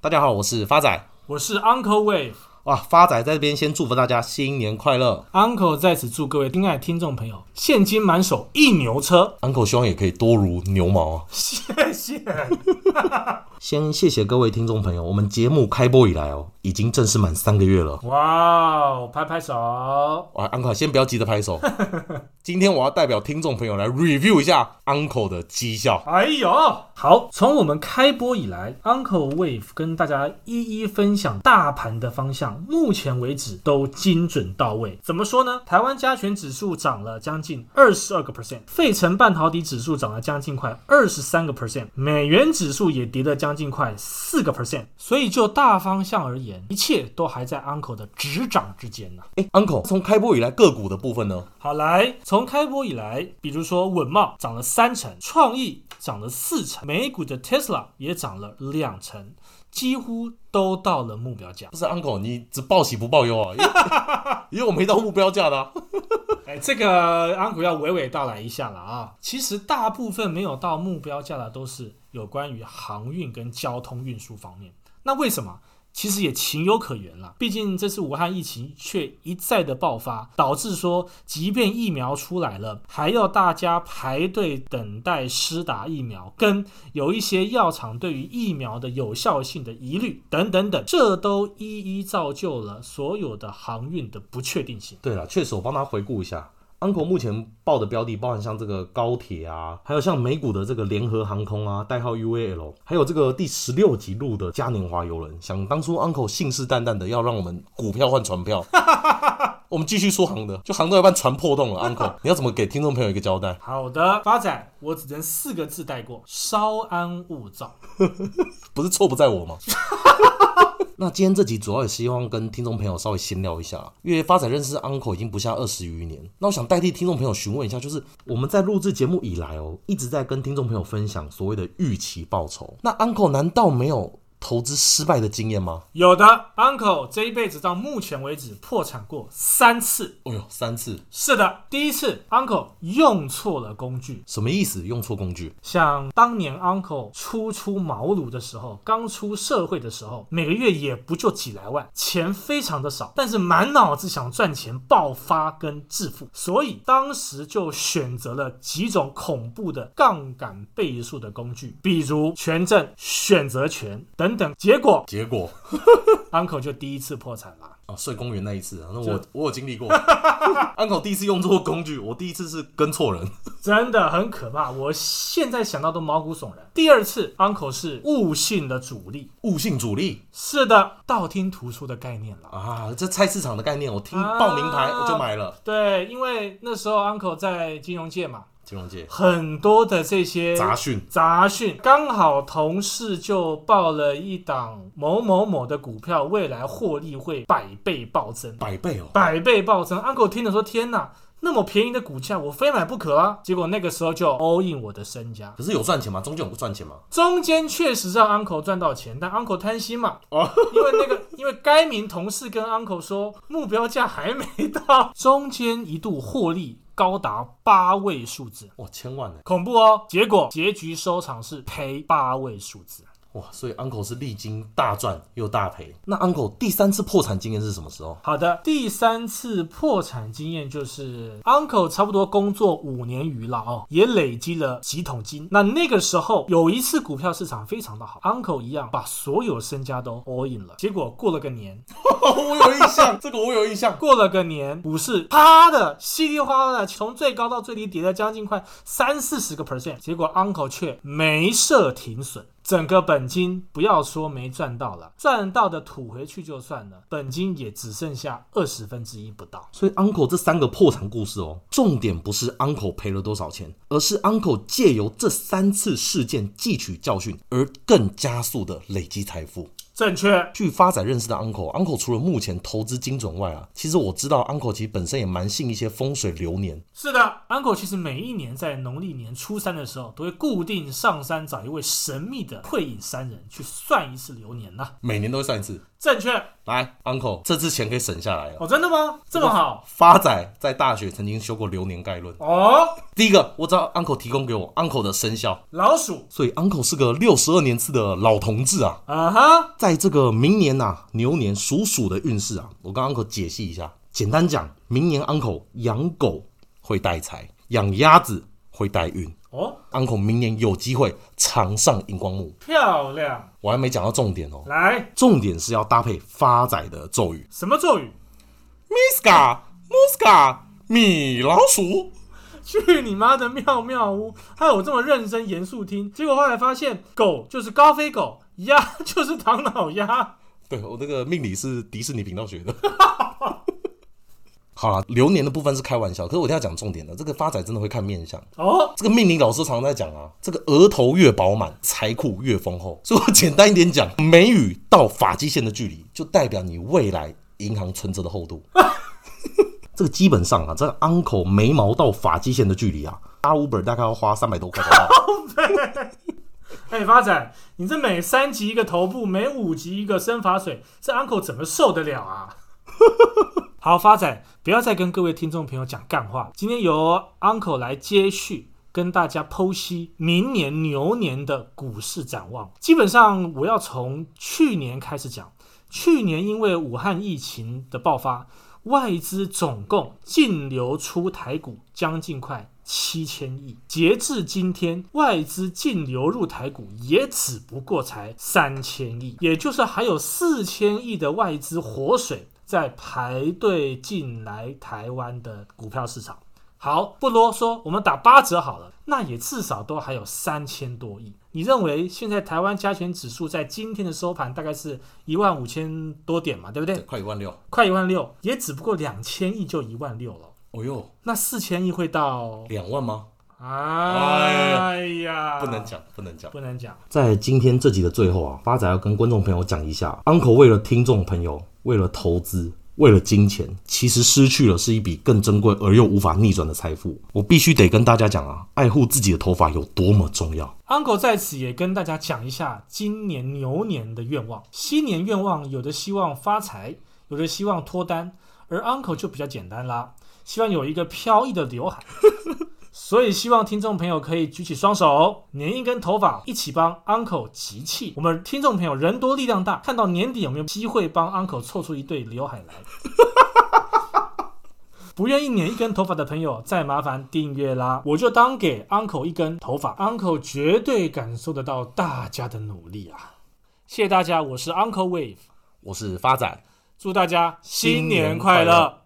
大家好，我是发仔，我是 Uncle Wave。哇，发仔在这边先祝福大家新年快乐。Uncle 在此祝各位亲爱的听众朋友，现金满手一牛车。Uncle 希望也可以多如牛毛啊！谢谢。先谢谢各位听众朋友，我们节目开播以来哦，已经正式满三个月了。哇，拍拍手！哇，Uncle 先不要急着拍手。今天我要代表听众朋友来 review 一下 Uncle 的绩效。哎呦，好，从我们开播以来，Uncle Wave 跟大家一一分享大盘的方向。目前为止都精准到位。怎么说呢？台湾加权指数涨了将近二十二个 percent，费城半导体指数涨了将近快二十三个 percent，美元指数也跌了将近快四个 percent。所以就大方向而言，一切都还在 Uncle 的执掌之间呢。哎，Uncle，从开播以来个股的部分呢？好，来，从开播以来，比如说稳懋涨了三成，创意涨了四成，美股的 Tesla 也涨了两成。几乎都到了目标价。不是 Uncle，你只报喜不报忧啊？因为我没到目标价的、啊。哎，这个 Uncle 要娓娓道来一下了啊。其实大部分没有到目标价的都是有关于航运跟交通运输方面。那为什么？其实也情有可原了，毕竟这次武汉疫情却一再的爆发，导致说，即便疫苗出来了，还要大家排队等待施打疫苗，跟有一些药厂对于疫苗的有效性的疑虑等等等，这都一一造就了所有的航运的不确定性。对了，确实，我帮他回顾一下。Uncle 目前报的标的包含像这个高铁啊，还有像美股的这个联合航空啊，代号 UAL，还有这个第十六集录的嘉年华邮轮。想当初 Uncle 信誓旦旦的要让我们股票换船票，我们继续说航的，就航到一半船破洞了。Uncle，你要怎么给听众朋友一个交代？好的，发展我只能四个字带过：稍安勿躁。不是错不在我吗？那今天这集主要也希望跟听众朋友稍微闲聊一下，因为发展认识 Uncle 已经不下二十余年。那我想代替听众朋友询问一下，就是我们在录制节目以来哦，一直在跟听众朋友分享所谓的预期报酬。那 Uncle 难道没有？投资失败的经验吗？有的，Uncle 这一辈子到目前为止破产过三次。哦呦，三次！是的，第一次 Uncle 用错了工具。什么意思？用错工具？像当年 Uncle 初出茅庐的时候，刚出社会的时候，每个月也不就几来万，钱非常的少，但是满脑子想赚钱、爆发跟致富，所以当时就选择了几种恐怖的杠杆倍数的工具，比如权证、选择权等。等等，结果结果，Uncle 就第一次破产了。啊，睡公园那一次，那我我有经历过。Uncle 第一次用错工具，我第一次是跟错人，真的很可怕。我现在想到都毛骨悚然。第二次，Uncle 是悟性的主力，悟性主力，是的，道听途说的概念了啊。这菜市场的概念，我听报名牌我就买了。啊，对，因为那时候 Uncle 在金融界嘛。金融界很多的这些杂讯，杂讯刚好同事就报了一档某某某的股票，未来获利会百倍暴增，百倍哦，百倍暴增。Uncle 听了说：“天哪，那么便宜的股价，我非买不可啊！”结果那个时候就 all in 我的身家。可是有赚钱吗？中间有不赚钱吗？中间确实让 Uncle 赚到钱，但 Uncle 贪心嘛，哦，因为那个 因为该名同事跟 Uncle 说目标价还没到，中间一度获利。高达八位数字，哇，千万呢，恐怖哦！结果结局收场是赔八位数字。哇，所以 Uncle 是历经大赚又大赔。那 Uncle 第三次破产经验是什么时候？好的，第三次破产经验就是 Uncle 差不多工作五年余了哦，也累积了几桶金。那那个时候有一次股票市场非常的好，Uncle 一样把所有身家都 all in 了。结果过了个年，我有印象，这个我有印象。过了个年，股市啪的稀里哗啦的，从最高到最低跌了将近快三四十个 percent。结果 Uncle 却没设停损。整个本金不要说没赚到了，赚到的吐回去就算了，本金也只剩下二十分之一不到。所以 Uncle 这三个破产故事哦，重点不是 Uncle 赔了多少钱，而是 Uncle 借由这三次事件汲取教训，而更加速的累积财富。正确。据发仔认识的 Uncle，Uncle 除了目前投资精准外啊，其实我知道 Uncle 其实本身也蛮信一些风水流年。是的，Uncle 其实每一年在农历年初三的时候，都会固定上山找一位神秘的退隐山人去算一次流年呐、啊。每年都会算一次。正确。来，Uncle，这次钱可以省下来了。哦，真的吗？这么好。发仔在大学曾经修过流年概论。哦。第一个，我知道 Uncle 提供给我 Uncle 的生肖老鼠，所以 Uncle 是个六十二年次的老同志啊。啊哈。在这个明年呐、啊，牛年属鼠的运势啊，我跟 Uncle 解析一下。简单讲，明年 Uncle 养狗会带财，养鸭子会带运。哦，Uncle 明年有机会常上荧光幕，漂亮。我还没讲到重点哦，来，重点是要搭配发仔的咒语。什么咒语？Miska Muska 米老鼠。去你妈的妙妙屋！还有这么认真严肃听，结果后来发现，狗就是高飞狗，鸭就是唐老鸭。对，我这个命理是迪士尼频道学的。好了，流年的部分是开玩笑，可是我一定要讲重点的。这个发仔真的会看面相哦。这个命理老师常常在讲啊，这个额头越饱满，财库越丰厚。所以我简单一点讲，眉宇到发际线的距离，就代表你未来银行存折的厚度。这个基本上啊，这个 uncle 眉毛到发际线的距离啊，搭 Uber 大概要花三百多块。哎，发仔，你这每三集一个头部，每五集一个生发水，这 uncle 怎么受得了啊？好，发仔，不要再跟各位听众朋友讲干话。今天由 uncle 来接续，跟大家剖析明年牛年的股市展望。基本上，我要从去年开始讲。去年因为武汉疫情的爆发。外资总共净流出台股将近快七千亿，截至今天，外资净流入台股也只不过才三千亿，也就是还有四千亿的外资活水在排队进来台湾的股票市场。好，不啰嗦，我们打八折好了，那也至少都还有三千多亿。你认为现在台湾加权指数在今天的收盘大概是一万五千多点嘛，对不对？快一万六，快一万六，也只不过两千亿就一万六了。哦哟，那四千亿会到两万吗？哎呀，不能讲，不能讲，不能讲。在今天这集的最后啊，发仔要跟观众朋友讲一下，Uncle 为了听众朋友，为了投资。为了金钱，其实失去了是一笔更珍贵而又无法逆转的财富。我必须得跟大家讲啊，爱护自己的头发有多么重要。Uncle 在此也跟大家讲一下今年牛年的愿望。新年愿望有的希望发财，有的希望脱单，而 Uncle 就比较简单啦，希望有一个飘逸的刘海。所以希望听众朋友可以举起双手，捻一根头发，一起帮 Uncle 集气。我们听众朋友人多力量大，看到年底有没有机会帮 Uncle 凑出一对刘海来？不愿意捻一根头发的朋友，再麻烦订阅啦，我就当给 Uncle 一根头发，Uncle 绝对感受得到大家的努力啊！谢谢大家，我是 Uncle Wave，我是发展，祝大家新年快乐。